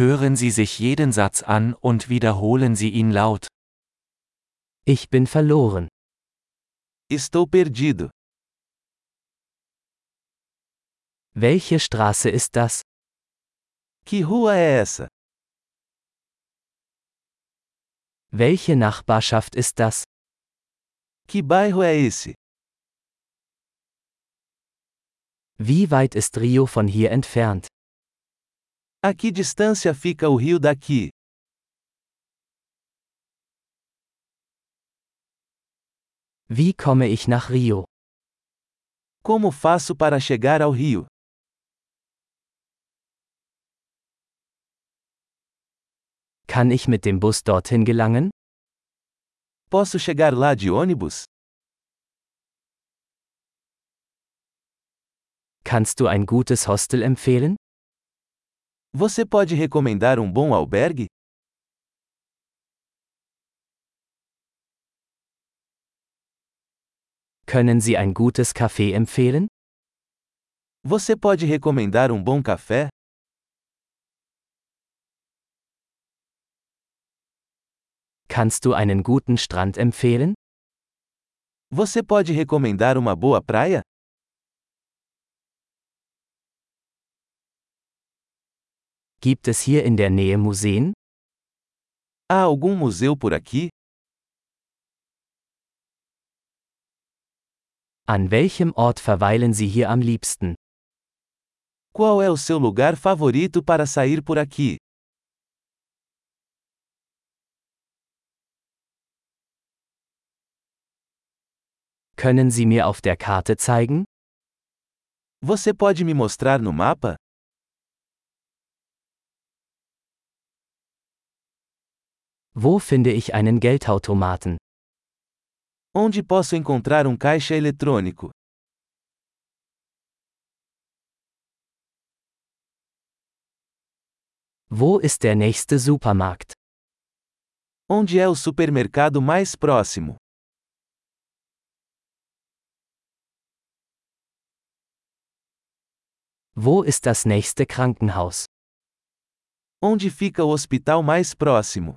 Hören Sie sich jeden Satz an und wiederholen Sie ihn laut. Ich bin verloren. Estou perdido. Welche Straße ist das? Que rua é essa? Welche Nachbarschaft ist das? Que bairro é esse? Wie weit ist Rio von hier entfernt? A que distância fica o rio daqui? Wie komme ich nach Rio? Como faço para chegar ao rio? Kann ich mit dem Bus dorthin gelangen? Posso chegar lá de ônibus? Kannst du ein gutes Hostel empfehlen? Você pode recomendar um bom albergue? Können Sie ein gutes Café empfehlen? Você pode recomendar um bom café? Kannst du einen guten Strand empfehlen? Você pode recomendar uma boa praia? Gibt es hier in der Nähe Museen? Há algum museu por aqui? An welchem Ort verweilen Sie hier am liebsten? Qual é o seu lugar favorito para sair por aqui? Können Sie mir auf der Karte zeigen? Você pode me mostrar no mapa? Wo finde ich einen Geldautomaten? Onde posso encontrar um caixa eletrônico? Wo ist der nächste Supermarkt? Onde é o supermercado mais próximo? Wo ist das nächste Krankenhaus? Onde fica o hospital mais próximo?